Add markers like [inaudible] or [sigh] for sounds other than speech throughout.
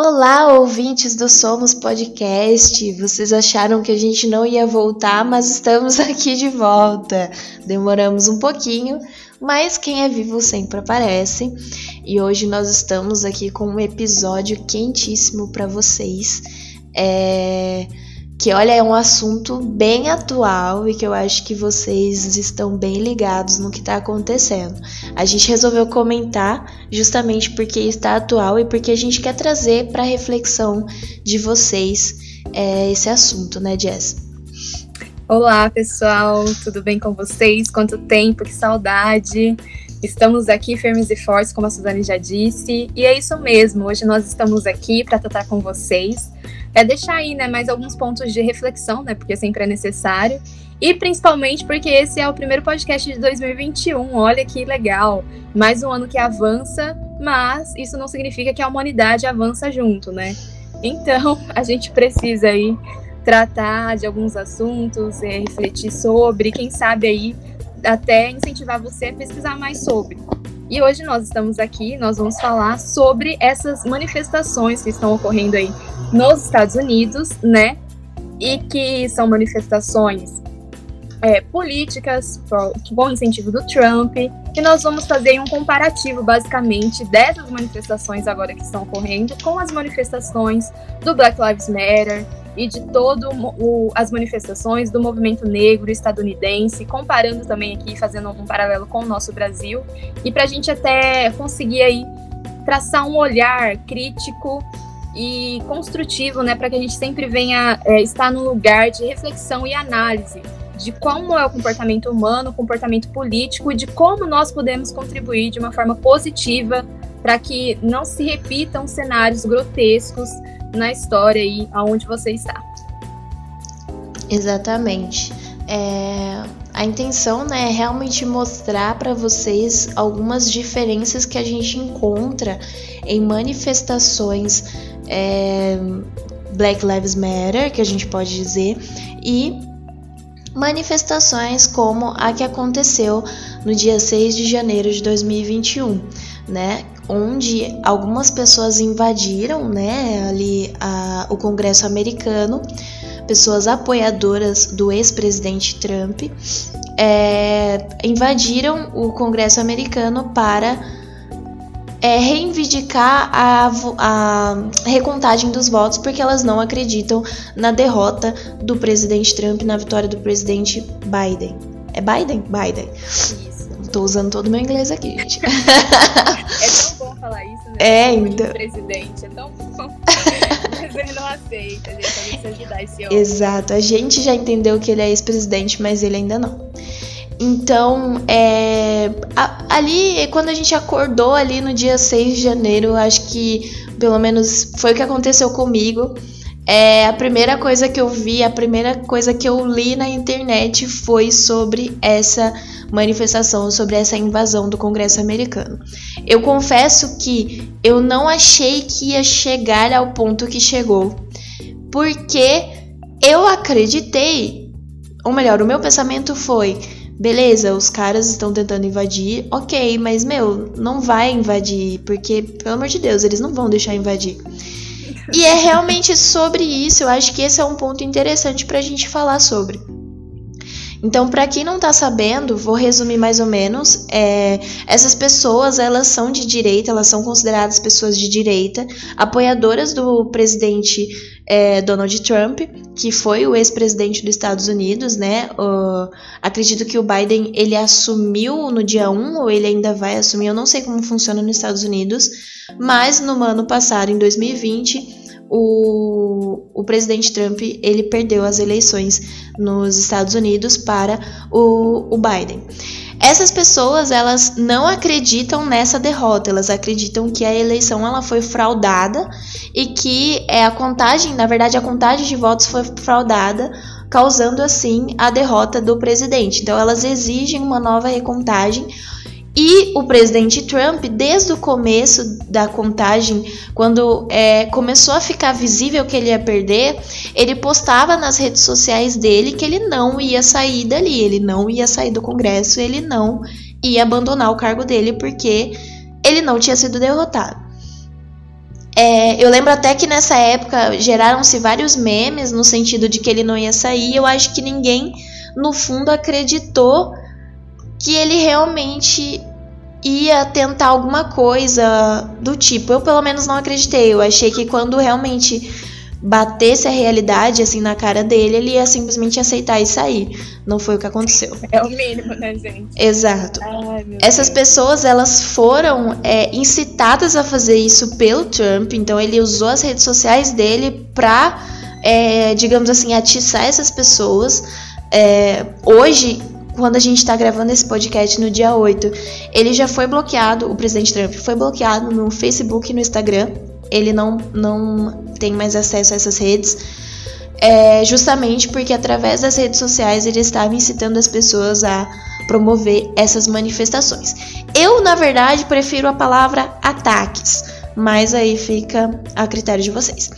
Olá, ouvintes do Somos Podcast. Vocês acharam que a gente não ia voltar, mas estamos [laughs] aqui de volta. Demoramos um pouquinho, mas quem é vivo sempre aparece. E hoje nós estamos aqui com um episódio quentíssimo para vocês. É que olha, é um assunto bem atual e que eu acho que vocês estão bem ligados no que está acontecendo. A gente resolveu comentar justamente porque está atual e porque a gente quer trazer para reflexão de vocês é, esse assunto, né, Jess? Olá, pessoal, tudo bem com vocês? Quanto tempo, que saudade! Estamos aqui firmes e fortes, como a Suzane já disse, e é isso mesmo. Hoje nós estamos aqui para tratar com vocês é deixar aí, né, mais alguns pontos de reflexão, né, porque sempre é necessário. E principalmente porque esse é o primeiro podcast de 2021. Olha que legal. Mais um ano que avança, mas isso não significa que a humanidade avança junto, né? Então, [laughs] a gente precisa aí tratar de alguns assuntos, é, refletir sobre, quem sabe aí até incentivar você a pesquisar mais sobre. E hoje nós estamos aqui, nós vamos falar sobre essas manifestações que estão ocorrendo aí nos Estados Unidos, né? E que são manifestações é, políticas com incentivo do Trump. E nós vamos fazer um comparativo, basicamente, dessas manifestações agora que estão ocorrendo com as manifestações do Black Lives Matter e de todo o, as manifestações do movimento negro estadunidense, comparando também aqui, fazendo um paralelo com o nosso Brasil, e para a gente até conseguir aí traçar um olhar crítico e construtivo, né, para que a gente sempre venha é, estar no lugar de reflexão e análise de como é o comportamento humano, o comportamento político e de como nós podemos contribuir de uma forma positiva para que não se repitam cenários grotescos na história aí aonde você está. Exatamente. É, a intenção né, é realmente mostrar para vocês algumas diferenças que a gente encontra em manifestações é, Black Lives Matter, que a gente pode dizer, e manifestações como a que aconteceu no dia 6 de janeiro de 2021, né? Onde algumas pessoas invadiram, né, ali a, o Congresso americano, pessoas apoiadoras do ex-presidente Trump, é, invadiram o Congresso americano para é, reivindicar a, a recontagem dos votos porque elas não acreditam na derrota do presidente Trump, na vitória do presidente Biden. É Biden? Biden. Tô usando todo o meu inglês aqui, gente. [laughs] é tão falar isso, né? É, então. presidente, é tão bom. [laughs] Mas ele não aceita, gente. A ajudar esse homem. Exato. A gente já entendeu que ele é ex-presidente, mas ele ainda não. Então, é, a, ali, quando a gente acordou ali no dia 6 de janeiro, acho que pelo menos foi o que aconteceu comigo. É, a primeira coisa que eu vi, a primeira coisa que eu li na internet foi sobre essa manifestação, sobre essa invasão do Congresso americano. Eu confesso que eu não achei que ia chegar ao ponto que chegou, porque eu acreditei, ou melhor, o meu pensamento foi beleza, os caras estão tentando invadir, ok, mas meu, não vai invadir, porque, pelo amor de Deus, eles não vão deixar invadir. E é realmente sobre isso, eu acho que esse é um ponto interessante pra gente falar sobre. Então, para quem não tá sabendo, vou resumir mais ou menos. É, essas pessoas, elas são de direita, elas são consideradas pessoas de direita, apoiadoras do presidente é, Donald Trump, que foi o ex-presidente dos Estados Unidos, né? Uh, acredito que o Biden ele assumiu no dia 1 ou ele ainda vai assumir, eu não sei como funciona nos Estados Unidos, mas no ano passado, em 2020, o, o presidente Trump ele perdeu as eleições nos Estados Unidos para o, o Biden. Essas pessoas, elas não acreditam nessa derrota, elas acreditam que a eleição ela foi fraudada e que é a contagem, na verdade, a contagem de votos foi fraudada, causando assim a derrota do presidente. Então elas exigem uma nova recontagem e o presidente Trump, desde o começo da contagem, quando é, começou a ficar visível que ele ia perder, ele postava nas redes sociais dele que ele não ia sair dali, ele não ia sair do Congresso, ele não ia abandonar o cargo dele porque ele não tinha sido derrotado. É, eu lembro até que nessa época geraram-se vários memes no sentido de que ele não ia sair. Eu acho que ninguém, no fundo, acreditou que ele realmente ia tentar alguma coisa do tipo. Eu, pelo menos, não acreditei. Eu achei que quando realmente batesse a realidade assim na cara dele, ele ia simplesmente aceitar e sair. Não foi o que aconteceu. [laughs] É o mínimo, né, gente? Exato. Ai, Essas Deus. pessoas, elas foram é, incitadas a fazer isso pelo Trump, então ele usou as redes sociais dele pra, é, digamos assim, atiçar essas pessoas. É, hoje, quando a gente está gravando esse podcast no dia 8, ele já foi bloqueado, o presidente Trump foi bloqueado no Facebook e no Instagram. Ele não, não tem mais acesso a essas redes. É justamente porque através das redes sociais ele estava incitando as pessoas a promover essas manifestações. Eu, na verdade, prefiro a palavra ataques, mas aí fica a critério de vocês.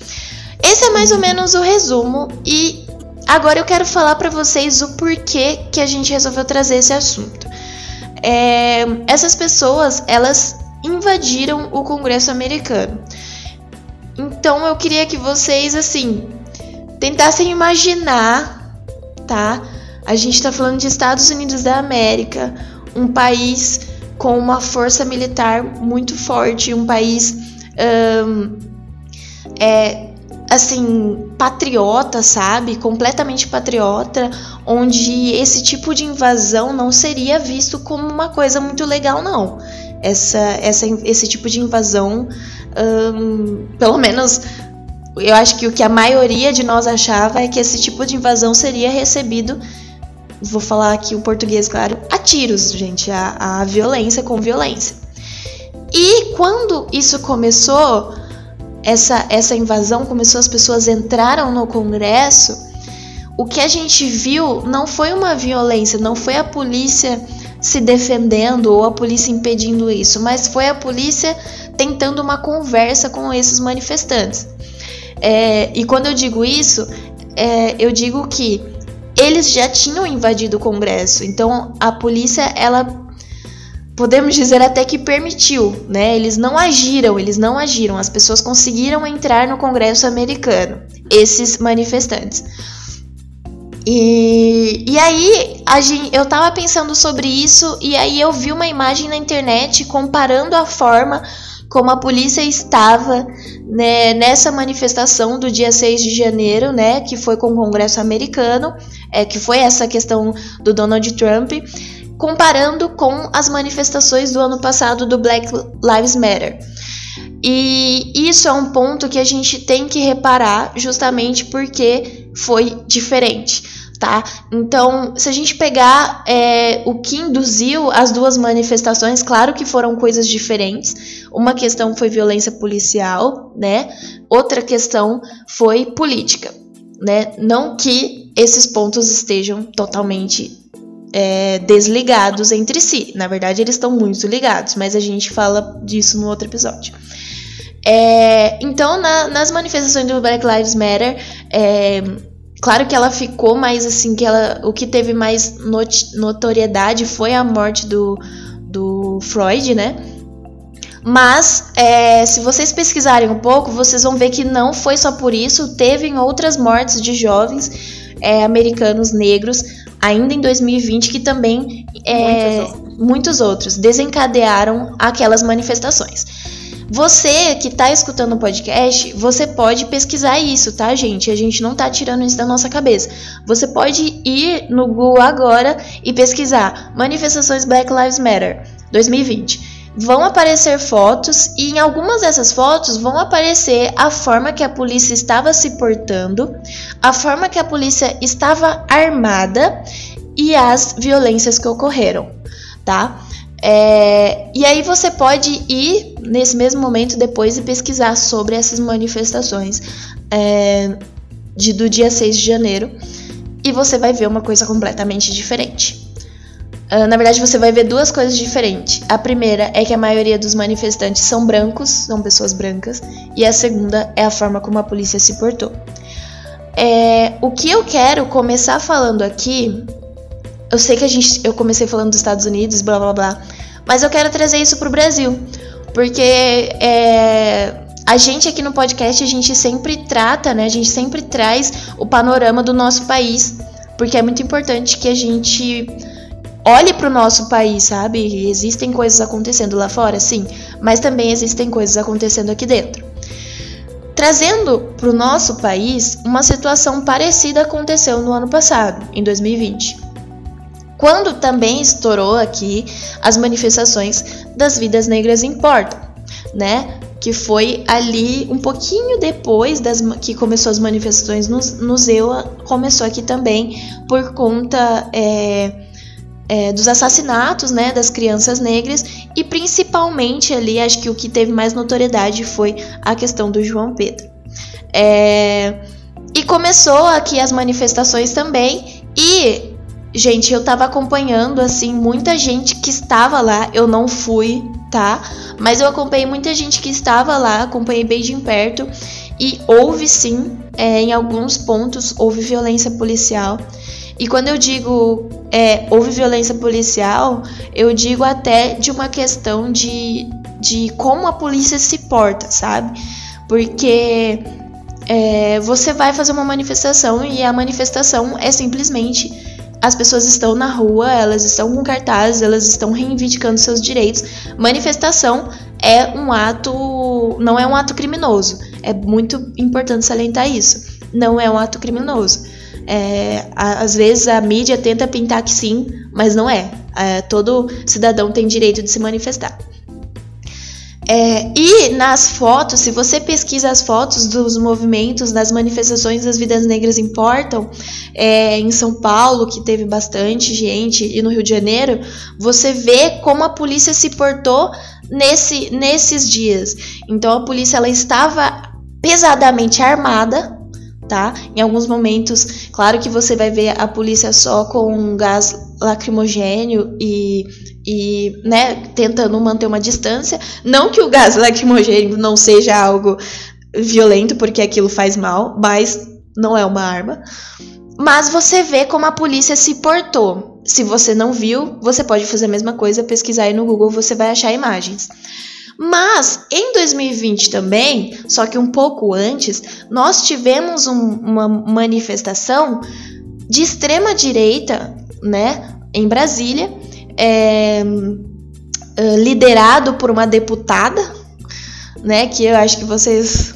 Esse é mais ou menos o resumo e Agora eu quero falar para vocês o porquê que a gente resolveu trazer esse assunto. É, essas pessoas, elas invadiram o Congresso americano. Então eu queria que vocês, assim, tentassem imaginar, tá? A gente está falando de Estados Unidos da América, um país com uma força militar muito forte, um país um, é, assim, patriota, sabe? Completamente patriota, onde esse tipo de invasão não seria visto como uma coisa muito legal, não. Essa, essa, esse tipo de invasão, hum, pelo menos eu acho que o que a maioria de nós achava é que esse tipo de invasão seria recebido, vou falar aqui o português, claro, a tiros, gente, a, a violência com violência. E quando isso começou, essa, essa invasão começou, as pessoas entraram no Congresso, o que a gente viu não foi uma violência, não foi a polícia se defendendo ou a polícia impedindo isso, mas foi a polícia tentando uma conversa com esses manifestantes. É, e quando eu digo isso, é, eu digo que eles já tinham invadido o Congresso, então a polícia ela podemos dizer até que permitiu, né? Eles não agiram, eles não agiram. As pessoas conseguiram entrar no Congresso americano, esses manifestantes. E, e aí gente, eu tava pensando sobre isso e aí eu vi uma imagem na internet comparando a forma como a polícia estava né, nessa manifestação do dia 6 de janeiro, né, que foi com o Congresso americano, é, que foi essa questão do Donald Trump, comparando com as manifestações do ano passado do Black Lives Matter. E isso é um ponto que a gente tem que reparar justamente porque foi diferente, tá? Então, se a gente pegar é, o que induziu as duas manifestações, claro que foram coisas diferentes. Uma questão foi violência policial, né? Outra questão foi política, né? Não que esses pontos estejam totalmente é, desligados entre si. Na verdade, eles estão muito ligados, mas a gente fala disso no outro episódio. É, então, na, nas manifestações do Black Lives Matter, é, claro que ela ficou mais assim, que ela, o que teve mais not, notoriedade foi a morte do, do Freud, né? Mas, é, se vocês pesquisarem um pouco, vocês vão ver que não foi só por isso, teve outras mortes de jovens é, americanos negros ainda em 2020, que também é, muitos, muitos outros desencadearam aquelas manifestações. Você que está escutando o podcast, você pode pesquisar isso, tá, gente? A gente não tá tirando isso da nossa cabeça. Você pode ir no Google agora e pesquisar Manifestações Black Lives Matter 2020 vão aparecer fotos e em algumas dessas fotos vão aparecer a forma que a polícia estava se portando, a forma que a polícia estava armada e as violências que ocorreram, tá? É, e aí você pode ir nesse mesmo momento depois e pesquisar sobre essas manifestações é, de, do dia 6 de janeiro e você vai ver uma coisa completamente diferente. Uh, na verdade, você vai ver duas coisas diferentes. A primeira é que a maioria dos manifestantes são brancos, são pessoas brancas, e a segunda é a forma como a polícia se portou. É, o que eu quero começar falando aqui, eu sei que a gente, eu comecei falando dos Estados Unidos, blá blá blá, mas eu quero trazer isso para o Brasil, porque é, a gente aqui no podcast, a gente sempre trata, né? A gente sempre traz o panorama do nosso país, porque é muito importante que a gente olhe para o nosso país, sabe? Existem coisas acontecendo lá fora, sim, mas também existem coisas acontecendo aqui dentro. Trazendo para o nosso país, uma situação parecida aconteceu no ano passado, em 2020. Quando também estourou aqui as manifestações das vidas negras importam, né? Que foi ali um pouquinho depois das que começou as manifestações no, no Zewa, começou aqui também por conta é, é, dos assassinatos né, das crianças negras e principalmente ali, acho que o que teve mais notoriedade foi a questão do João Pedro. É, e começou aqui as manifestações também e gente, eu tava acompanhando assim muita gente que estava lá, eu não fui, tá? Mas eu acompanhei muita gente que estava lá, acompanhei bem de perto e houve sim, é, em alguns pontos houve violência policial. E quando eu digo é, houve violência policial, eu digo até de uma questão de, de como a polícia se porta, sabe? Porque é, você vai fazer uma manifestação e a manifestação é simplesmente as pessoas estão na rua, elas estão com cartazes, elas estão reivindicando seus direitos. Manifestação é um ato, não é um ato criminoso. É muito importante salientar isso. Não é um ato criminoso. É, às vezes a mídia tenta pintar que sim, mas não é. é todo cidadão tem direito de se manifestar. É, e nas fotos, se você pesquisa as fotos dos movimentos, das manifestações das vidas negras importam, é, em São Paulo, que teve bastante gente, e no Rio de Janeiro, você vê como a polícia se portou nesse, nesses dias. Então a polícia ela estava pesadamente armada, tá? Em alguns momentos, claro que você vai ver a polícia só com gás lacrimogênio e, e né, tentando manter uma distância. Não que o gás lacrimogênio não seja algo violento, porque aquilo faz mal, mas não é uma arma. Mas você vê como a polícia se portou. Se você não viu, você pode fazer a mesma coisa, pesquisar aí no Google, você vai achar imagens. Mas em 2020 também, só que um pouco antes, nós tivemos um, uma manifestação de extrema direita, né, em Brasília, é, é, liderado por uma deputada, né, que eu acho que vocês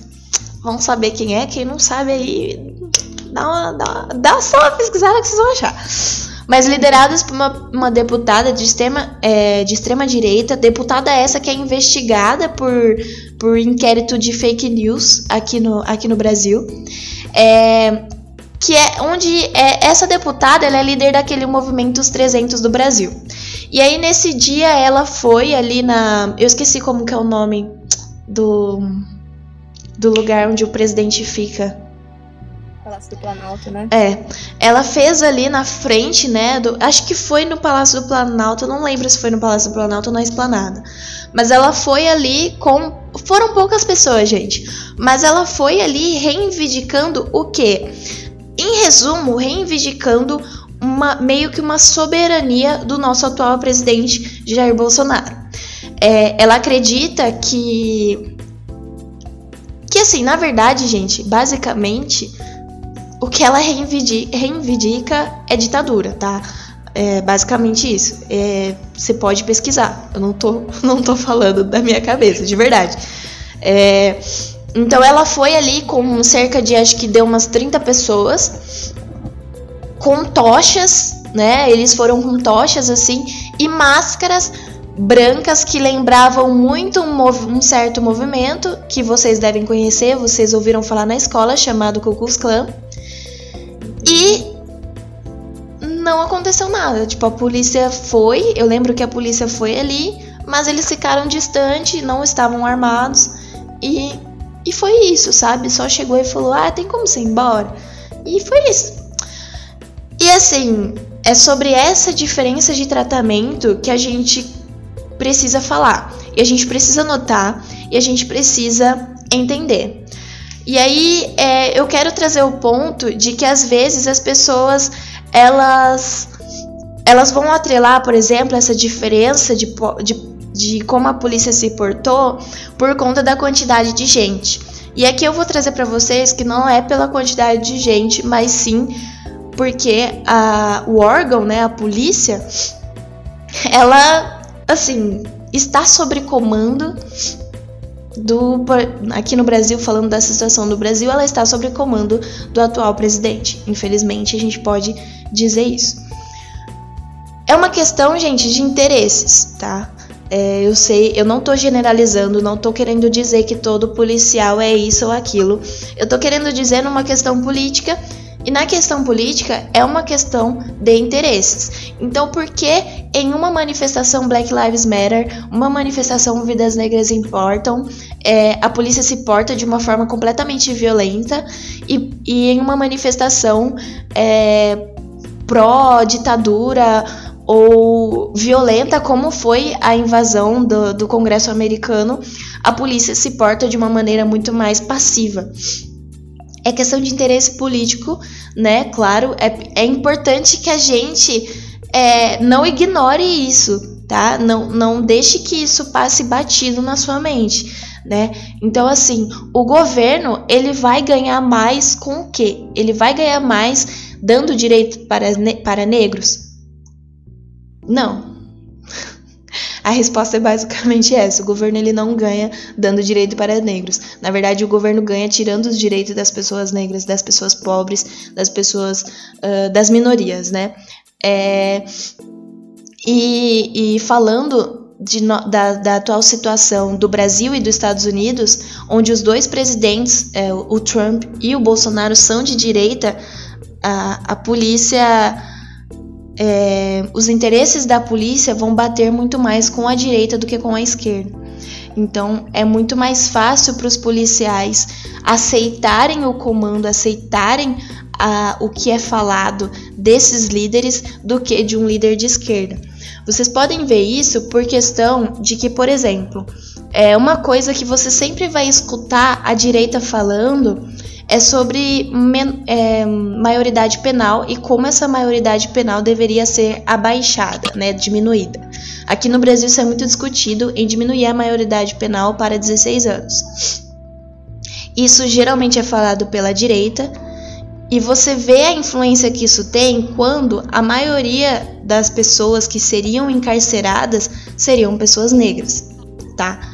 vão saber quem é, quem não sabe aí, dá, uma, dá, dá só uma pesquisada que vocês vão achar mas lideradas por uma, uma deputada de extrema, é, de extrema direita, deputada essa que é investigada por, por inquérito de fake news aqui no, aqui no Brasil. É, que é onde é, essa deputada ela é líder daquele movimento Os 300 do Brasil. E aí nesse dia ela foi ali na, eu esqueci como que é o nome do do lugar onde o presidente fica. Palácio do Planalto, né? É. Ela fez ali na frente, né? Do, acho que foi no Palácio do Planalto, não lembro se foi no Palácio do Planalto ou na Esplanada. Mas ela foi ali com. Foram poucas pessoas, gente. Mas ela foi ali reivindicando o quê? Em resumo, reivindicando uma, meio que uma soberania do nosso atual presidente Jair Bolsonaro. É, ela acredita que. Que assim, na verdade, gente, basicamente o que ela reivindica, é ditadura, tá? É basicamente isso. É, você pode pesquisar. Eu não tô, [laughs] não tô falando da minha cabeça, de verdade. É, então ela foi ali com cerca de, acho que deu umas 30 pessoas, com tochas, né? Eles foram com tochas assim, e máscaras brancas que lembravam muito um, um, certo movimento que vocês devem conhecer, vocês ouviram falar na escola, chamado Ku Klux Klan. E não aconteceu nada. Tipo, a polícia foi, eu lembro que a polícia foi ali, mas eles ficaram distantes, não estavam armados. E, e foi isso, sabe? Só chegou e falou: ah, tem como você ir embora? E foi isso. E assim, é sobre essa diferença de tratamento que a gente precisa falar. E a gente precisa notar e a gente precisa entender. E aí é, eu quero trazer o ponto de que às vezes as pessoas elas elas vão atrelar, por exemplo, essa diferença de, de de como a polícia se portou por conta da quantidade de gente. E aqui eu vou trazer para vocês que não é pela quantidade de gente, mas sim porque a, o órgão, né, a polícia, ela, assim, está sob comando do aqui no Brasil, falando da situação do Brasil, ela está sob comando do atual presidente. Infelizmente, a gente pode dizer isso. É uma questão, gente, de interesses, tá? É, eu sei, eu não tô generalizando, não tô querendo dizer que todo policial é isso ou aquilo. Eu tô querendo dizer numa questão política e na questão política é uma questão de interesses. Então, por que em uma manifestação Black Lives Matter, uma manifestação Vidas Negras Importam, é, a polícia se porta de uma forma completamente violenta e, e em uma manifestação é, pró-ditadura ou violenta, como foi a invasão do, do Congresso americano, a polícia se porta de uma maneira muito mais passiva é questão de interesse político, né? Claro, é, é importante que a gente é, não ignore isso, tá? Não, não deixe que isso passe batido na sua mente, né? Então, assim, o governo ele vai ganhar mais com o quê? Ele vai ganhar mais dando direito para, para negros? Não, [laughs] a resposta é basicamente [laughs] essa: o governo ele não ganha dando direito para negros. Na verdade, o governo ganha tirando os direitos das pessoas negras, das pessoas pobres, das pessoas uh, das minorias, né? É, e, e falando de, da, da, atual situação do Brasil e dos Estados Unidos, onde os dois presidentes, é, o Trump e o Bolsonaro, são de direita, a, a polícia é, os interesses da polícia vão bater muito mais com a direita do que com a esquerda. Então é muito mais fácil para os policiais aceitarem o comando, aceitarem a, o que é falado desses líderes do que de um líder de esquerda. Vocês podem ver isso por questão de que, por exemplo, é uma coisa que você sempre vai escutar a direita falando é sobre é, maioridade penal e como essa maioridade penal deveria ser abaixada, né, diminuída. Aqui no Brasil isso é muito discutido em diminuir a maioridade penal para 16 anos. Isso geralmente é falado pela direita e você vê a influência que isso tem quando a maioria das pessoas que seriam encarceradas seriam pessoas negras, tá?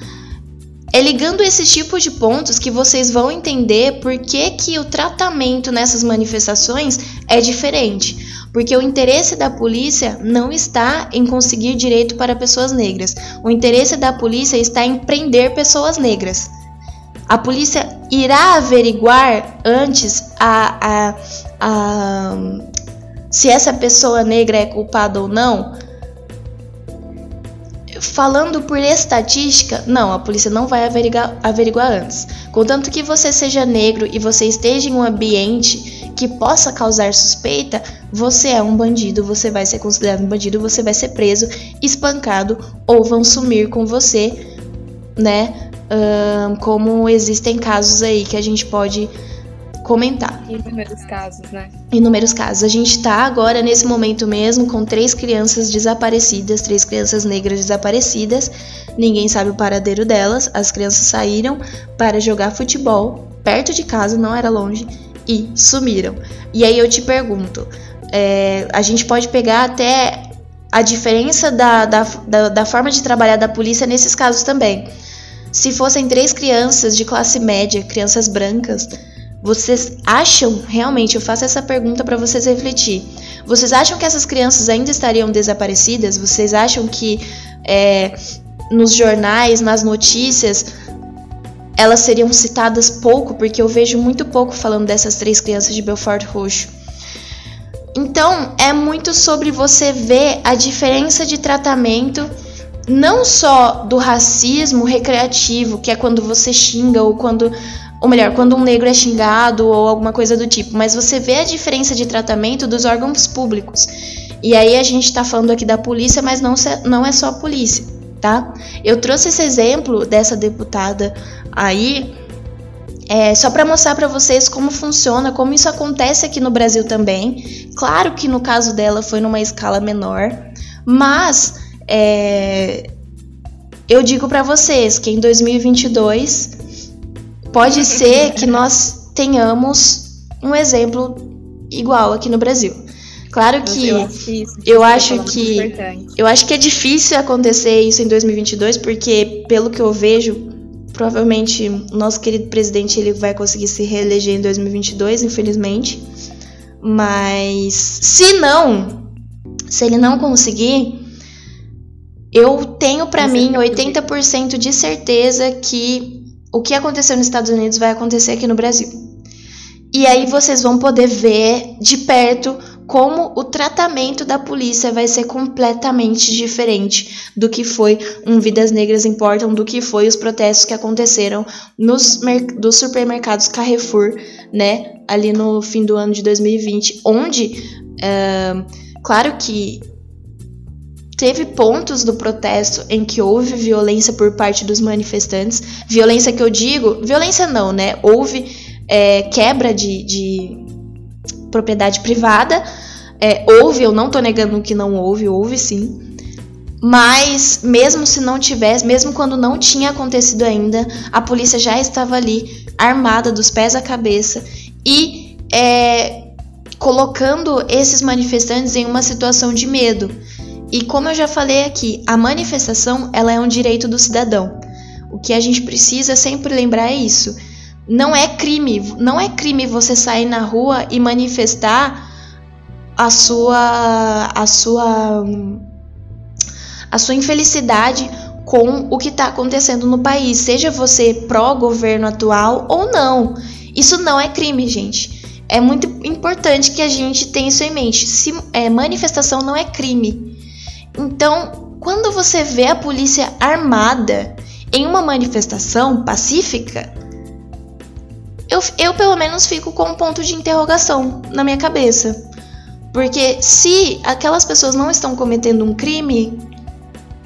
É ligando esses tipos de pontos que vocês vão entender por que, que o tratamento nessas manifestações é diferente. Porque o interesse da polícia não está em conseguir direito para pessoas negras. O interesse da polícia está em prender pessoas negras. A polícia irá averiguar antes a, a, a, se essa pessoa negra é culpada ou não falando por estatística, não, a polícia não vai averiguar, averiguar antes. Contanto que você seja negro e você esteja em um ambiente que possa causar suspeita, você é um bandido, você vai ser considerado um bandido, você vai ser preso, espancado ou vão sumir com você, né? Um, como existem casos aí que a gente pode comentar. Inúmeros casos, né? Inúmeros casos. A gente está agora, nesse momento mesmo, com três crianças desaparecidas, três crianças negras desaparecidas. Ninguém sabe o paradeiro delas. As crianças saíram para jogar futebol perto de casa, não era longe, e sumiram. E aí eu te pergunto: é, a gente pode pegar até a diferença da, da, da, da forma de trabalhar da polícia nesses casos também. Se fossem três crianças de classe média, crianças brancas, vocês acham, realmente, eu faço essa pergunta para vocês refletir. Vocês acham que essas crianças ainda estariam desaparecidas? Vocês acham que é, nos jornais, nas notícias, elas seriam citadas pouco? Porque eu vejo muito pouco falando dessas três crianças de Belfort Roxo. Então, é muito sobre você ver a diferença de tratamento, não só do racismo recreativo, que é quando você xinga ou quando ou melhor, quando um negro é xingado ou alguma coisa do tipo, mas você vê a diferença de tratamento dos órgãos públicos. E aí a gente está falando aqui da polícia, mas não, não é só a polícia, tá? Eu trouxe esse exemplo dessa deputada aí é, só para mostrar para vocês como funciona, como isso acontece aqui no Brasil também. Claro que no caso dela foi numa escala menor, mas é, eu digo para vocês que em 2022 pode ser que nós tenhamos um exemplo igual aqui no Brasil. Claro que eu acho que, isso, eu, acho que eu acho que é difícil acontecer isso em 2022 porque pelo que eu vejo provavelmente o nosso querido presidente ele vai conseguir se reeleger em 2022, infelizmente. Mas se não, se ele não conseguir, eu tenho para mim 80% de certeza que o que aconteceu nos Estados Unidos vai acontecer aqui no Brasil. E aí vocês vão poder ver de perto como o tratamento da polícia vai ser completamente diferente do que foi um Vidas Negras Importam, do que foi os protestos que aconteceram nos dos supermercados Carrefour, né, ali no fim do ano de 2020, onde, uh, claro que teve pontos do protesto em que houve violência por parte dos manifestantes, violência que eu digo, violência não, né, houve é, quebra de, de propriedade privada. É, houve, eu não tô negando que não houve, houve sim. Mas, mesmo se não tivesse, mesmo quando não tinha acontecido ainda, a polícia já estava ali, armada dos pés à cabeça e é, colocando esses manifestantes em uma situação de medo. E como eu já falei aqui, a manifestação ela é um direito do cidadão. O que a gente precisa sempre lembrar é isso não é crime, não é crime você sair na rua e manifestar a sua a sua a sua infelicidade com o que está acontecendo no país, seja você pró governo atual ou não. Isso não é crime, gente. É muito importante que a gente tenha isso em mente. Se, é, manifestação não é crime. Então, quando você vê a polícia armada em uma manifestação pacífica, eu, eu pelo menos fico com um ponto de interrogação na minha cabeça. Porque se aquelas pessoas não estão cometendo um crime,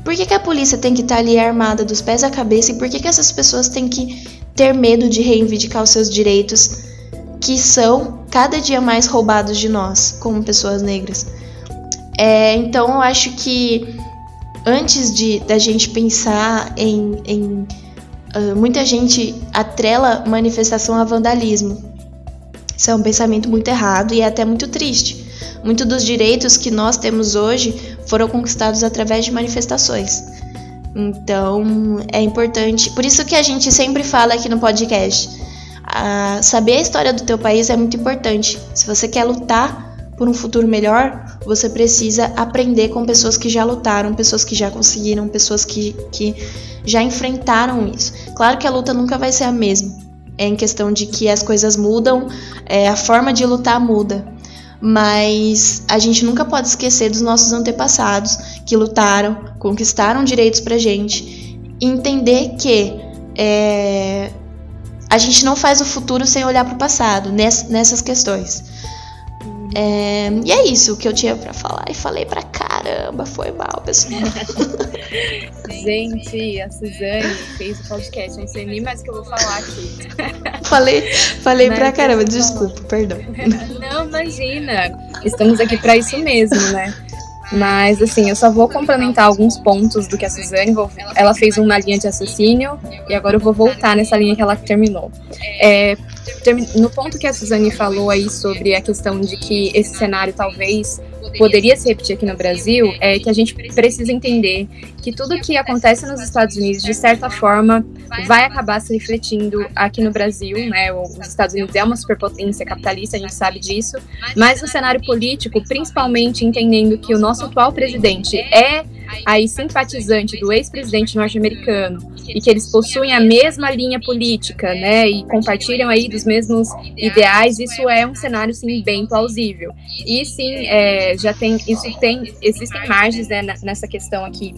por que, que a polícia tem que estar ali armada dos pés à cabeça e por que, que essas pessoas têm que ter medo de reivindicar os seus direitos que são cada dia mais roubados de nós, como pessoas negras? É, então eu acho que antes de da gente pensar em, em uh, muita gente atrela manifestação a vandalismo. Isso é um pensamento muito errado e é até muito triste. Muitos dos direitos que nós temos hoje foram conquistados através de manifestações. Então é importante, por isso que a gente sempre fala aqui no podcast. Uh, saber a história do teu país é muito importante. Se você quer lutar por um futuro melhor, você precisa aprender com pessoas que já lutaram, pessoas que já conseguiram, pessoas que, que já enfrentaram isso. Claro que a luta nunca vai ser a mesma. É em questão de que as coisas mudam, é, a forma de lutar muda. Mas a gente nunca pode esquecer dos nossos antepassados que lutaram, conquistaram direitos pra gente. E entender que é, a gente não faz o futuro sem olhar para o passado nessas questões. É, e é isso que eu tinha para falar. E falei pra caramba, foi mal, pessoal. [laughs] Gente, a Suzane fez o podcast, não sei nem mais o que eu vou falar aqui. [laughs] falei falei pra caramba, desculpa, perdão. [laughs] Não, imagina. Estamos aqui para isso mesmo, né? Mas, assim, eu só vou complementar alguns pontos do que a Suzane. Ela fez uma linha de raciocínio e agora eu vou voltar nessa linha que ela terminou. É, no ponto que a Suzane falou aí sobre a questão de que esse cenário talvez poderia se repetir aqui no Brasil, é que a gente precisa entender que tudo que acontece nos Estados Unidos, de certa forma, vai acabar se refletindo aqui no Brasil, né? Os Estados Unidos é uma superpotência capitalista, a gente sabe disso, mas no cenário político, principalmente entendendo que o nosso atual presidente é aí simpatizante do ex-presidente norte-americano e que eles possuem a mesma linha política, né, e compartilham aí dos mesmos ideais, isso é um cenário sim bem plausível. E sim, é, já tem isso tem existem margens né, nessa questão aqui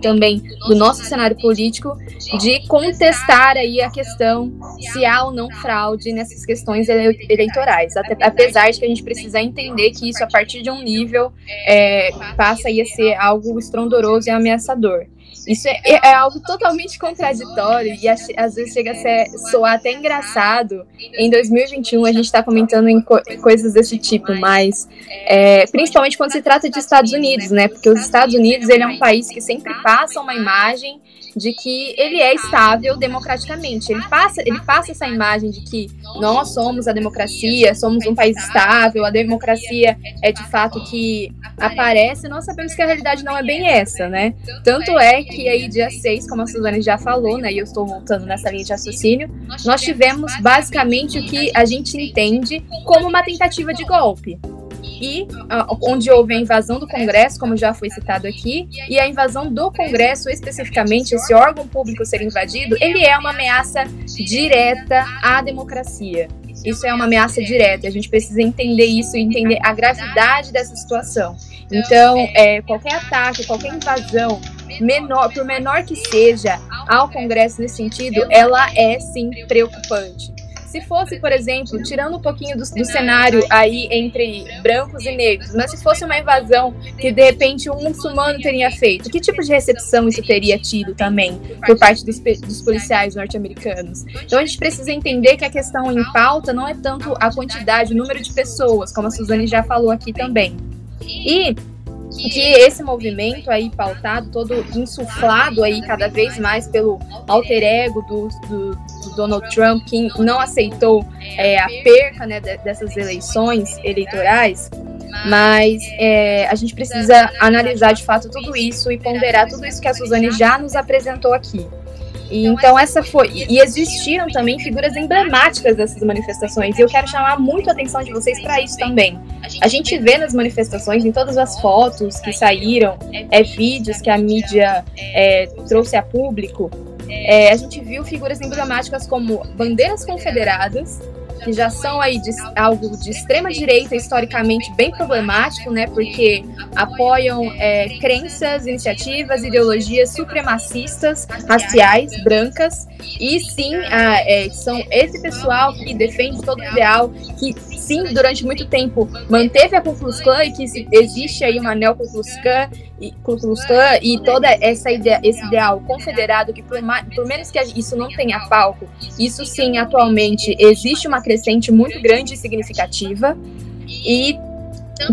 também do nosso cenário político de contestar aí a questão se há ou não fraude nessas questões eleitorais, Até, apesar de que a gente precisa entender que isso a partir de um nível é, passa a ser algo estrondoroso e ameaçador. Isso é, é, algo totalmente contraditório e às vezes chega a ser, soar até engraçado. Em 2021 a gente está comentando em co coisas desse tipo, mas é, principalmente quando se trata de Estados Unidos, né? Porque os Estados Unidos ele é um país que sempre passa uma imagem de que ele é estável democraticamente. Ele passa, ele passa essa imagem de que nós somos a democracia, somos um país estável, a democracia é de fato que aparece. Nós sabemos que a realidade não é bem essa, né? Tanto é que aí dia 6, como a Suzane já falou, né, e eu estou voltando nessa linha de raciocínio, nós tivemos basicamente o que a gente entende como uma tentativa de golpe e onde houve a invasão do Congresso, como já foi citado aqui, e a invasão do Congresso, especificamente esse órgão público ser invadido, ele é uma ameaça direta à democracia. Isso é uma ameaça direta. A gente precisa entender isso e entender a gravidade dessa situação. Então, é, qualquer ataque, qualquer invasão, menor, por menor que seja, ao Congresso nesse sentido, ela é sim preocupante. Se fosse, por exemplo, tirando um pouquinho do, do, cenário aí entre brancos e negros, mas se fosse uma invasão que de repente um muçulmano teria feito, que tipo de recepção isso teria tido também por parte dos, dos policiais norte-americanos? Então a gente precisa entender que a questão em pauta não é tanto a quantidade, o número de pessoas, como a Suzane já falou aqui também. E que esse movimento aí pautado, todo insuflado aí cada vez mais pelo alter ego do, do, do Donald Trump, que não aceitou é, a perca né, dessas eleições eleitorais, mas é, a gente precisa analisar de fato tudo isso e ponderar tudo isso que a Suzane já nos apresentou aqui. E, então essa foi e existiram também figuras emblemáticas dessas manifestações e eu quero chamar muito a atenção de vocês para isso também. A gente vê nas manifestações, em todas as fotos que saíram, é vídeos que a mídia é, trouxe a público, é, a gente viu figuras emblemáticas como bandeiras confederadas, que já são aí de, algo de extrema direita historicamente bem problemático, né? Porque apoiam é, crenças, iniciativas, ideologias supremacistas, raciais, brancas, e sim, a, é, são esse pessoal que defende todo o ideal, que sim, durante muito tempo manteve a Ku Klux Klan e que existe aí uma neo Ku Klux Klan e, e toda essa ideia, esse ideal confederado que por, por menos que isso não tenha palco, isso sim atualmente existe uma crescente muito grande e significativa. E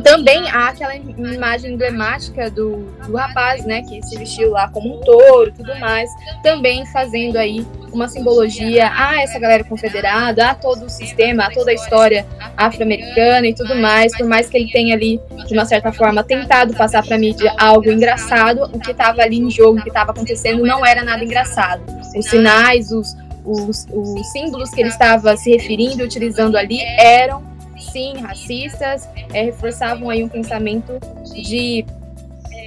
também há aquela imagem emblemática do, do rapaz, né, que se vestiu lá como um touro e tudo mais, também fazendo aí uma simbologia a essa galera confederada, a todo o sistema, a toda a história afro-americana e tudo mais, por mais que ele tenha ali, de uma certa forma, tentado passar para a mídia algo engraçado, o que estava ali em jogo, o que estava acontecendo não era nada engraçado. Os sinais, os, os, os símbolos que ele estava se referindo, utilizando ali, eram sim racistas, é, reforçavam aí um pensamento de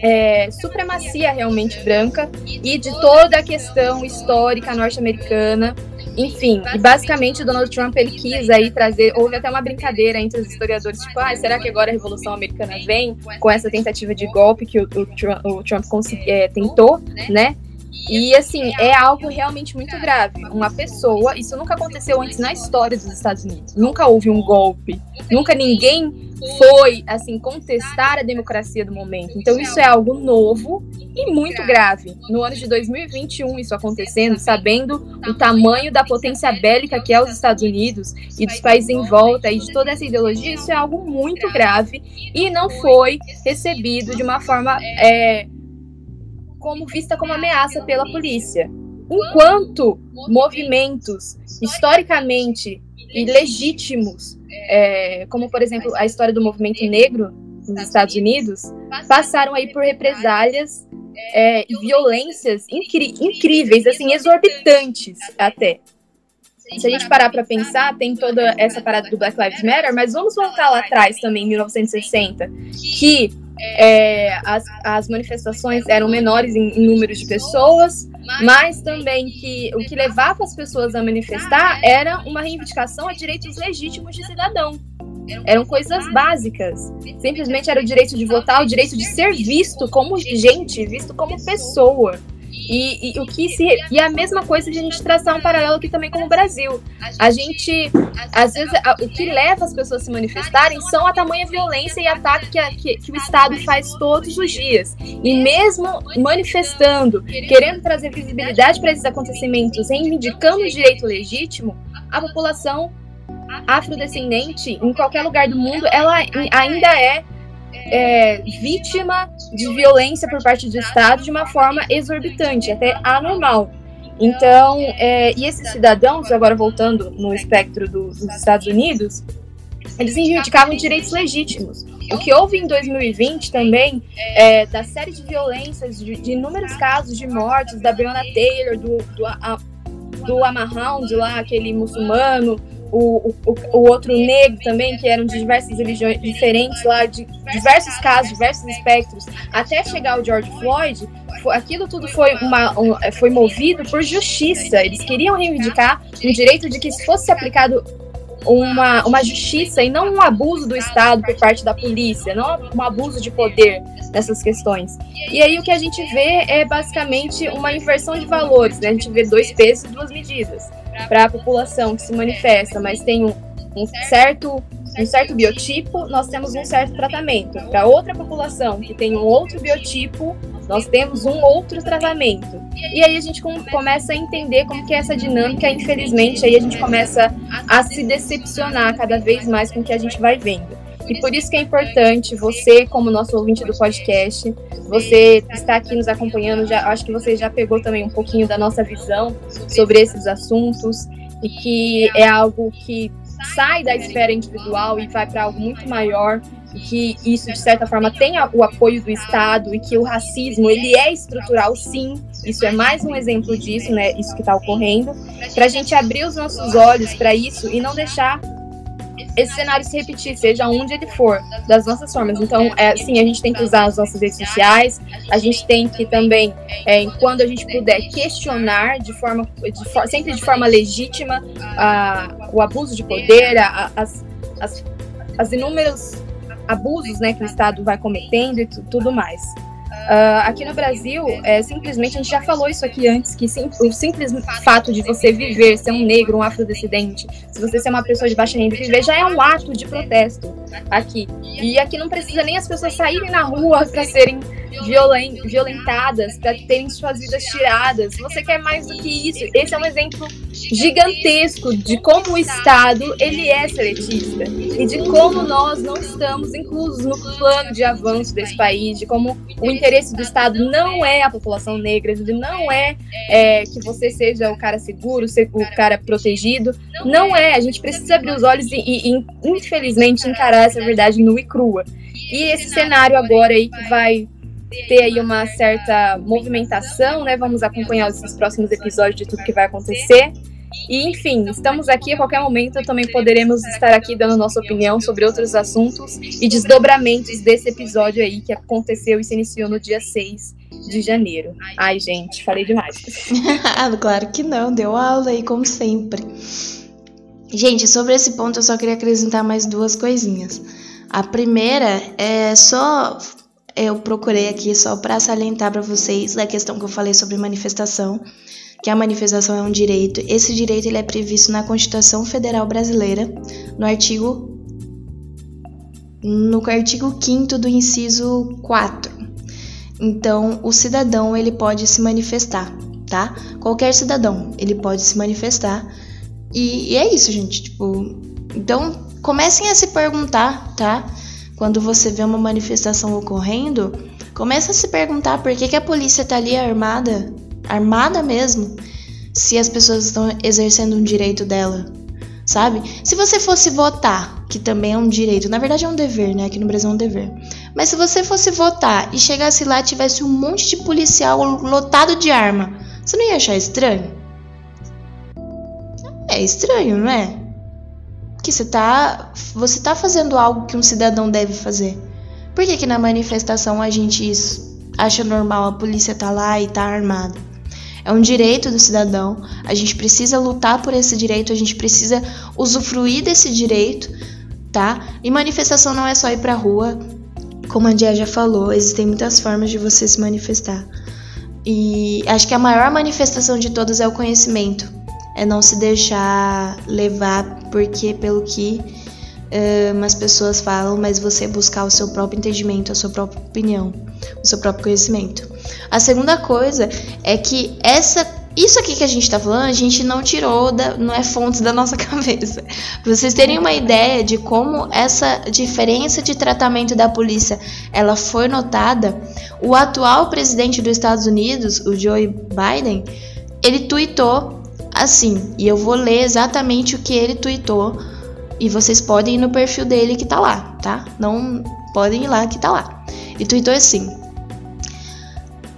é, supremacia realmente branca e de toda a questão histórica norte-americana. Enfim, e basicamente Donald Trump ele quis aí trazer, houve até uma brincadeira entre os historiadores, tipo, ah, será que agora a Revolução Americana vem com essa tentativa de golpe que o, o Trump, o Trump é, tentou, né? E assim, é algo realmente muito grave. Uma pessoa, isso nunca aconteceu antes na história dos Estados Unidos. Nunca houve um golpe. Nunca ninguém foi assim contestar a democracia do momento. Então isso é algo novo e muito grave. No ano de 2021 isso acontecendo, sabendo o tamanho da potência bélica que é os Estados Unidos e dos países em volta e de toda essa ideologia, isso é algo muito grave e não foi recebido de uma forma é, como vista como ameaça pela polícia. Enquanto movimentos historicamente legítimos, é, como por exemplo a história do movimento negro nos Estados Unidos, passaram aí por represálias é, e violências incríveis, assim, exorbitantes até. Se a gente parar para pensar, tem toda essa parada do Black Lives Matter, mas vamos voltar lá atrás também, em 1960, que é, as, as manifestações eram menores em, em número de pessoas, mas também que o que levava as pessoas a manifestar era uma reivindicação a direitos legítimos de cidadão. Eram coisas básicas. Simplesmente era o direito de votar, o direito de ser visto como gente, visto como pessoa. E, e, o que se, e a mesma coisa de a gente traçar um paralelo aqui também com o Brasil. A gente, às vezes, a, o que leva as pessoas a se manifestarem são a tamanha violência e ataque que, a, que, que o Estado faz todos os dias. E mesmo manifestando, querendo trazer visibilidade para esses acontecimentos, reivindicando o direito legítimo, a população afrodescendente, em qualquer lugar do mundo, ela ainda é é, vítima de violência por parte do Estado de uma forma exorbitante, até anormal. Então, é, e esses cidadãos, agora voltando no espectro do, dos Estados Unidos, eles reivindicavam direitos legítimos. O que houve em 2020 também, é, da série de violências, de, de, inúmeros casos de mortes, da Breonna Taylor, do, do, do Amahound lá, aquele muçulmano, o, o, o, outro negro também, que eram de diversas religiões diferentes lá, de diversos casos, diversos espectros, até chegar o George Floyd, aquilo tudo foi, uma, um, foi movido por justiça. Eles queriam reivindicar o direito de que se fosse aplicado uma, uma justiça e não um abuso do Estado por parte da polícia, não um abuso de poder nessas questões. E aí o que a gente vê é basicamente uma inversão de valores, né? A gente vê dois pesos e duas medidas para a população que se manifesta, mas tem um, um certo um certo biotipo, nós temos um certo tratamento. Para outra população que tem um outro biotipo, nós temos um outro tratamento. E aí a gente com, começa a entender como que é essa dinâmica, infelizmente, aí a gente começa a se decepcionar cada vez mais com o que a gente vai vendo. E por isso que é importante você, como nosso ouvinte do podcast, você está aqui nos acompanhando, já acho que você já pegou também um pouquinho da nossa visão sobre esses assuntos e que é algo que sai da esfera individual e vai para algo muito maior que isso de certa forma tem o apoio do Estado e que o racismo ele é estrutural sim. Isso é mais um exemplo disso né? Isso que está ocorrendo. Para a gente abrir os nossos olhos para isso e não deixar esse cenário se repetir, seja onde ele for, das nossas formas. Então, é, sim, a gente tem que usar as nossas redes sociais, a gente tem que também, é, quando a gente puder, questionar de forma, de for, sempre de forma legítima a, o abuso de poder, a, as, as, as inúmeros abusos né, que o Estado vai cometendo e tudo mais. Uh, aqui no Brasil, é, simplesmente, a gente já falou isso aqui antes, que sim, o simples fato de você viver, ser um negro, um afrodescendente, se você ser uma pessoa de baixa renda viver, já é um ato de protesto aqui. E aqui não precisa nem as pessoas saírem na rua para serem violen violentadas, para terem suas vidas tiradas. Você quer mais do que isso. Esse é um exemplo gigantesco de como o Estado ele é seletista e de como nós não estamos inclusos no plano de avanço desse país, de como o interesse do Estado não é a população negra, de não é, é que você seja o cara seguro, o cara protegido, não é. A gente precisa abrir os olhos e, e, infelizmente encarar essa verdade nua e crua. E esse cenário agora aí que vai ter aí uma certa movimentação, né? Vamos acompanhar esses próximos episódios de tudo que vai acontecer. E, enfim, estamos aqui a qualquer momento. Também poderemos estar aqui dando nossa opinião sobre outros assuntos e desdobramentos desse episódio aí que aconteceu e se iniciou no dia 6 de janeiro. Ai, gente, falei demais. [laughs] claro que não, deu aula aí, como sempre. Gente, sobre esse ponto eu só queria acrescentar mais duas coisinhas. A primeira é só eu procurei aqui só para salientar para vocês a questão que eu falei sobre manifestação, que a manifestação é um direito. Esse direito ele é previsto na Constituição Federal Brasileira, no artigo no artigo 5 do inciso 4. Então, o cidadão ele pode se manifestar, tá? Qualquer cidadão, ele pode se manifestar. E, e é isso, gente, tipo, então comecem a se perguntar, tá? Quando você vê uma manifestação ocorrendo, começa a se perguntar por que, que a polícia está ali armada, armada mesmo, se as pessoas estão exercendo um direito dela, sabe? Se você fosse votar, que também é um direito, na verdade é um dever, né? Aqui no Brasil é um dever. Mas se você fosse votar e chegasse lá e tivesse um monte de policial lotado de arma, você não ia achar estranho? É estranho, não é? Que você tá, você tá fazendo algo que um cidadão deve fazer. Por que, que na manifestação a gente acha normal a polícia tá lá e tá armada? É um direito do cidadão, a gente precisa lutar por esse direito, a gente precisa usufruir desse direito, tá? E manifestação não é só ir pra rua, como a Dia já falou, existem muitas formas de você se manifestar. E acho que a maior manifestação de todas é o conhecimento. É não se deixar levar porque pelo que uh, as pessoas falam, mas você buscar o seu próprio entendimento, a sua própria opinião, o seu próprio conhecimento. A segunda coisa é que essa isso aqui que a gente tá falando, a gente não tirou, da, não é fontes da nossa [laughs] cabeça. Pra vocês terem uma ideia de como essa diferença de tratamento da polícia ela foi notada, o atual presidente dos Estados Unidos, o Joe Biden, ele tweetou assim, e eu vou ler exatamente o que ele tweetou, e vocês podem ir no perfil dele que tá lá, tá? Não podem ir lá que tá lá. E tweetou assim: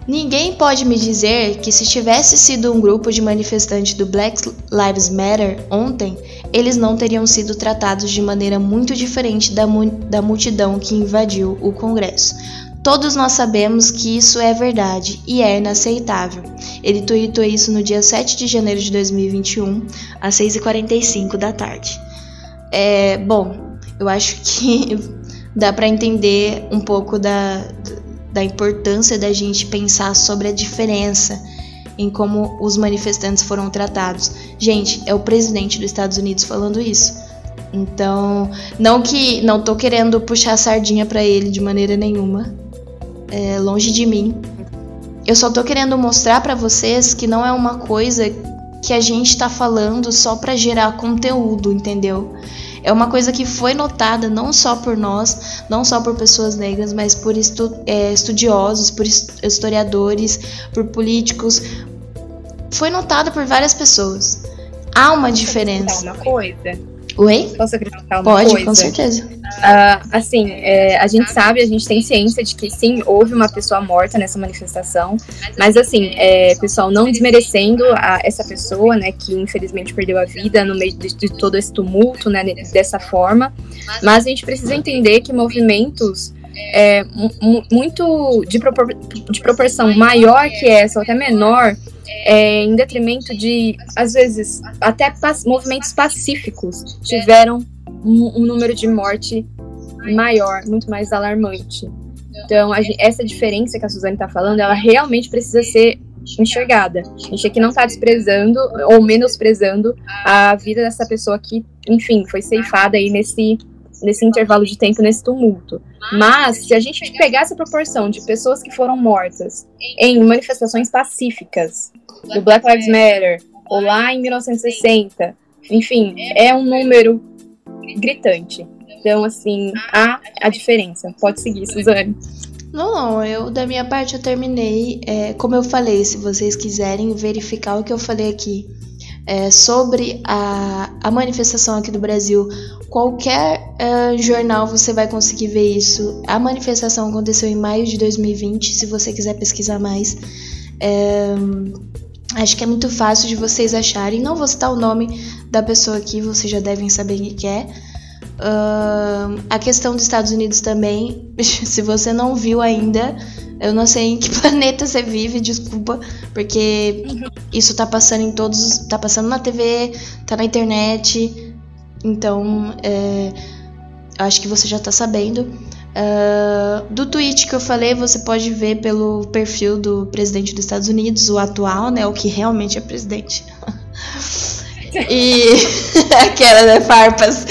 Ninguém pode me dizer que se tivesse sido um grupo de manifestantes do Black Lives Matter ontem, eles não teriam sido tratados de maneira muito diferente da, mu da multidão que invadiu o Congresso. Todos nós sabemos que isso é verdade e é inaceitável. Ele tweetou isso no dia 7 de janeiro de 2021, às 6h45 da tarde. É, bom, eu acho que [laughs] dá para entender um pouco da, da importância da gente pensar sobre a diferença em como os manifestantes foram tratados. Gente, é o presidente dos Estados Unidos falando isso. Então, não que não tô querendo puxar a sardinha para ele de maneira nenhuma. É, longe de mim. Eu só tô querendo mostrar para vocês que não é uma coisa que a gente tá falando só para gerar conteúdo, entendeu? É uma coisa que foi notada não só por nós, não só por pessoas negras, mas por estu é, estudiosos, por historiadores, por políticos. Foi notada por várias pessoas. Há uma diferença. Uma coisa. Oi? Posso acrescentar uma Pode, coisa? com certeza. Uh, assim, é, a gente sabe, a gente tem ciência de que sim, houve uma pessoa morta nessa manifestação, mas assim, é, pessoal, não desmerecendo a, essa pessoa, né, que infelizmente perdeu a vida no meio de, de todo esse tumulto, né, dessa forma, mas a gente precisa entender que movimentos é, muito de, propor de proporção maior que essa, ou até menor, é, em detrimento de, às vezes, até movimentos pacíficos tiveram um, um, número de morte maior, muito mais alarmante. Então, essa diferença que a Suzane está falando, ela realmente precisa ser enxergada. A gente aqui não está desprezando ou menosprezando a vida dessa pessoa que, enfim, foi ceifada aí nesse, nesse intervalo de tempo, nesse tumulto. Mas, se a gente pegar essa proporção de pessoas que foram mortas em manifestações pacíficas do Black Lives Matter, ou lá em 1960, enfim, é um número gritante. Então, assim, há a diferença. Pode seguir, Suzane. Não, não, eu da minha parte eu terminei. É, como eu falei, se vocês quiserem verificar o que eu falei aqui é, sobre a, a manifestação aqui do Brasil, qualquer é, jornal você vai conseguir ver isso. A manifestação aconteceu em maio de 2020, se você quiser pesquisar mais. É, acho que é muito fácil de vocês acharem. Não vou citar o nome da pessoa aqui, vocês já devem saber quem é. Uh, a questão dos Estados Unidos também, [laughs] se você não viu ainda, eu não sei em que [laughs] planeta você vive, desculpa, porque isso tá passando em todos. tá passando na TV, tá na internet. Então, é, acho que você já tá sabendo. Uh, do tweet que eu falei, você pode ver pelo perfil do presidente dos Estados Unidos, o atual, né? O que realmente é presidente. [laughs] e. [laughs] Aquela, né? Farpas.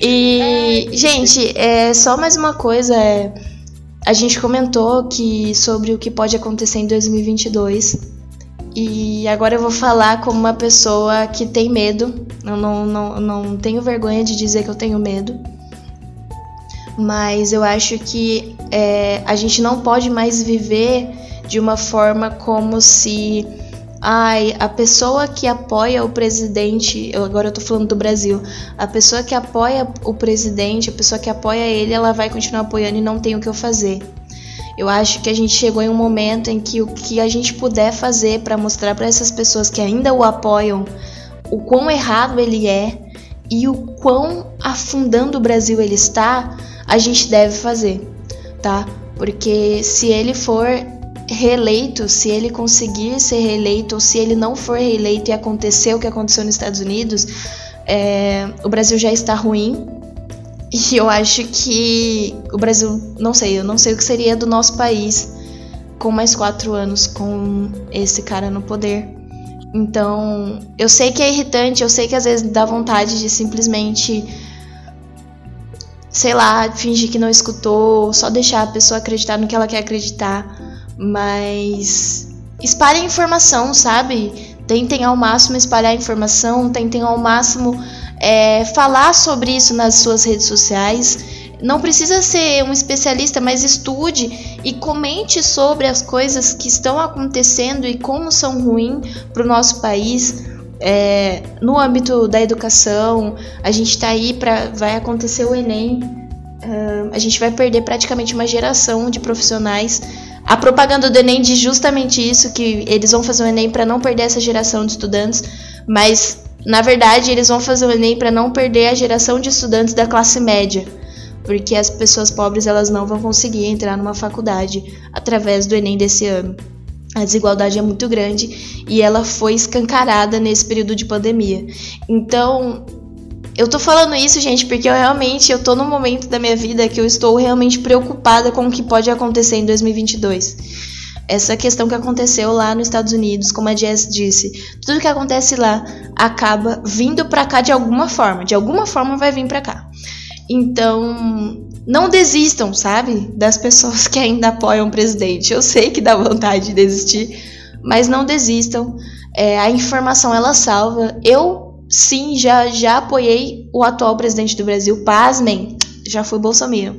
e, gente, é, só mais uma coisa. É, a gente comentou que sobre o que pode acontecer em 2022. E agora eu vou falar como uma pessoa que tem medo. Eu não, não, não tenho vergonha de dizer que eu tenho medo. Mas eu acho que é, a gente não pode mais viver de uma forma como se ai, a pessoa que apoia o presidente, agora eu tô falando do Brasil, a pessoa que apoia o presidente, a pessoa que apoia ele, ela vai continuar apoiando e não tem o que eu fazer. Eu acho que a gente chegou em um momento em que o que a gente puder fazer para mostrar para essas pessoas que ainda o apoiam o quão errado ele é e o quão afundando o Brasil ele está, a gente deve fazer, tá? Porque se ele for reeleito, se ele conseguir ser reeleito ou se ele não for reeleito e acontecer o que aconteceu nos Estados Unidos, é, o Brasil já está ruim E eu acho que o Brasil, não sei, eu não sei o que seria do nosso país com mais quatro anos com esse cara no poder. Então, eu sei que é irritante, eu sei que às vezes dá vontade de simplesmente, sei lá, fingir que não escutou, só deixar a pessoa acreditar no que ela quer acreditar, mas espalhem informação, sabe? Tentem ao máximo espalhar informação, tentem ao máximo é, falar sobre isso nas suas redes sociais. Não precisa ser um especialista, mas estude e comente sobre as coisas que estão acontecendo e como são ruins para o nosso país. É, no âmbito da educação, a gente está aí para. Vai acontecer o Enem. Uh, a gente vai perder praticamente uma geração de profissionais. A propaganda do Enem diz justamente isso: que eles vão fazer o Enem para não perder essa geração de estudantes, mas na verdade eles vão fazer o Enem para não perder a geração de estudantes da classe média porque as pessoas pobres elas não vão conseguir entrar numa faculdade através do Enem desse ano. A desigualdade é muito grande e ela foi escancarada nesse período de pandemia. Então, eu tô falando isso, gente, porque eu realmente eu tô num momento da minha vida que eu estou realmente preocupada com o que pode acontecer em 2022. Essa questão que aconteceu lá nos Estados Unidos, como a Jess disse, tudo que acontece lá acaba vindo para cá de alguma forma, de alguma forma vai vir para cá. Então, não desistam, sabe? Das pessoas [laughs] que ainda apoiam o presidente. Eu sei que dá vontade de desistir, mas não desistam. É, a informação ela salva. Eu sim já já apoiei o atual presidente do Brasil. Pasmem, já fui bolsominion.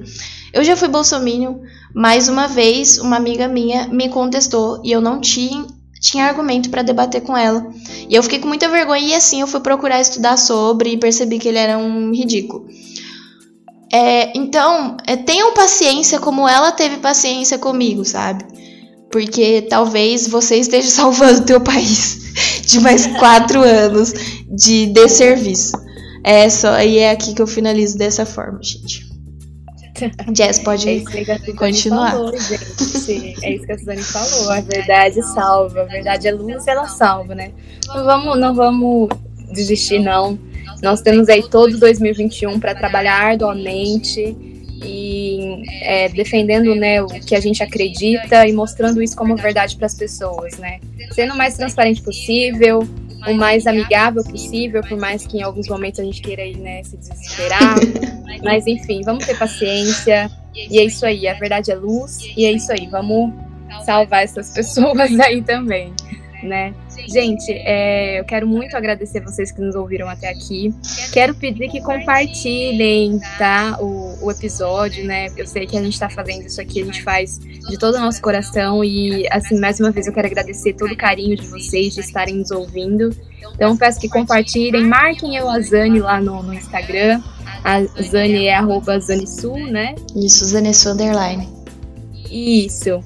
Eu já fui bolsominion. Mais uma vez, uma amiga minha me contestou e eu não tinha tinha argumento para debater com ela. E eu fiquei com muita vergonha e assim eu fui procurar estudar sobre e percebi que ele era um ridículo. É, então, é, tenham paciência como ela teve paciência comigo, sabe? Porque talvez você esteja [laughs] salvando o teu país de mais quatro anos de desserviço. É só, e é aqui que eu finalizo dessa forma, gente. [laughs] Jess, pode é continuar. Falou, gente. É isso que a Suzane falou. A verdade salva. A verdade é luz, ela salva, né? Não vamos, não vamos desistir, não. Nós temos aí todo 2021 para trabalhar arduamente e é, defendendo né, o que a gente acredita e mostrando isso como verdade para as pessoas, né? Sendo o mais transparente possível, o mais amigável possível, por mais que em alguns momentos a gente queira ir, né, se desesperar. [laughs] Mas enfim, vamos ter paciência. E é isso aí, a verdade é luz, e é isso aí, vamos salvar essas pessoas aí também né? Gente, é, eu quero muito agradecer vocês que nos ouviram até aqui. Quero pedir que compartilhem, tá? O, o episódio, né? Eu sei que a gente está fazendo isso aqui, a gente faz de todo o nosso coração. E, assim, mais uma vez eu quero agradecer todo o carinho de vocês de estarem nos ouvindo. Então, peço que compartilhem, marquem eu a Zane lá no, no Instagram. A Zane é arroba Zanesul, né? Isso, Zanesul Underline. Isso.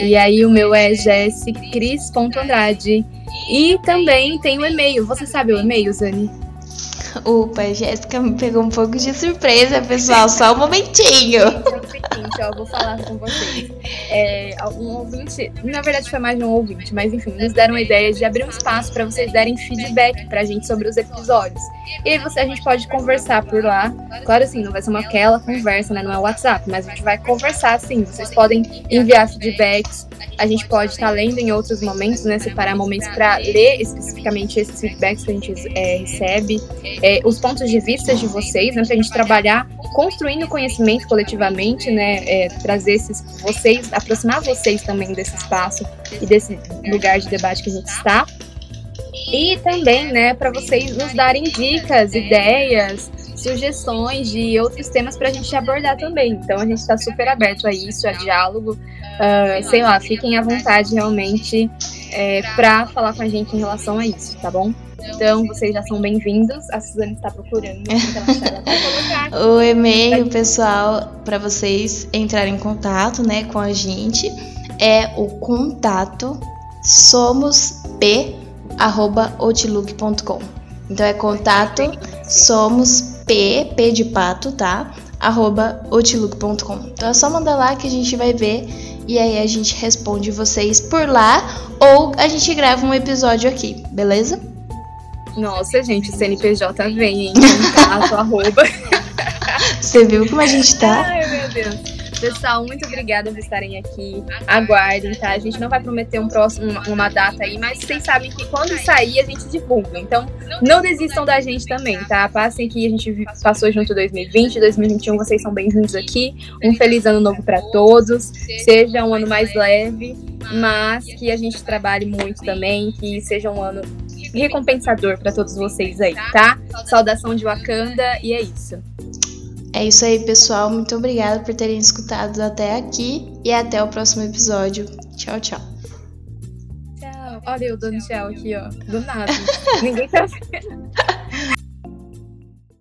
E aí o meu é jessicris.andrade. E também tem o e-mail. Você sabe o e-mail, Zani? Opa, Jéssica me pegou um pouco de surpresa, pessoal. Só um momentinho. Então, seguinte, ó, vou falar com vocês. É, um ouvinte, na verdade foi mais de um ouvinte, mas enfim, nos deram a ideia de abrir um espaço para vocês darem feedback pra gente sobre os episódios. E aí você, a gente pode conversar por lá. Claro assim, não vai ser uma aquela conversa, né? Não é WhatsApp, mas a gente vai conversar sim. Vocês podem enviar feedbacks. A gente pode estar tá lendo em outros momentos, né? Separar momentos para ler especificamente esses feedbacks que a gente é, recebe. É, os pontos de vista de vocês, né? Pra gente trabalhar construindo conhecimento coletivamente, né? É, trazer esses vocês, aproximar vocês também desse espaço e desse lugar de debate que a gente está. E também, né, para vocês nos darem dicas, ideias, sugestões de outros temas para a gente abordar também. Então a gente está super aberto a isso, a diálogo. Uh, sei lá, fiquem à vontade realmente é, para falar com a gente em relação a isso, tá bom? Então, vocês já são bem-vindos. A Suzane está procurando. Então [laughs] o e-mail, pessoal, para vocês entrarem em contato né, com a gente é o contato somosp.outlook.com. Então é contato somos p, p de pato, tá? arroba outlook.com. Então é só mandar lá que a gente vai ver e aí a gente responde vocês por lá ou a gente grava um episódio aqui, beleza? Nossa, gente, o CNPJ vem, hein? Contato, [laughs] arroba. Você viu como a gente tá? Ai, meu Deus. Pessoal, muito obrigada por estarem aqui. Aguardem, tá? A gente não vai prometer um próximo, uma, data aí, mas vocês sabem que quando sair a gente divulga. Então, não desistam da gente também, tá? Passem que a gente passou junto 2020, 2021, vocês são bem-vindos aqui. Um feliz ano novo para todos. Seja um ano mais leve, mas que a gente trabalhe muito também, que seja um ano recompensador para todos vocês aí, tá? Saudação de Wakanda e é isso. É isso aí, pessoal. Muito obrigada por terem escutado até aqui e até o próximo episódio. Tchau, tchau. Tchau. Olha eu dando tchau aqui, ó. Do nada. [laughs] Ninguém tá vendo. [laughs]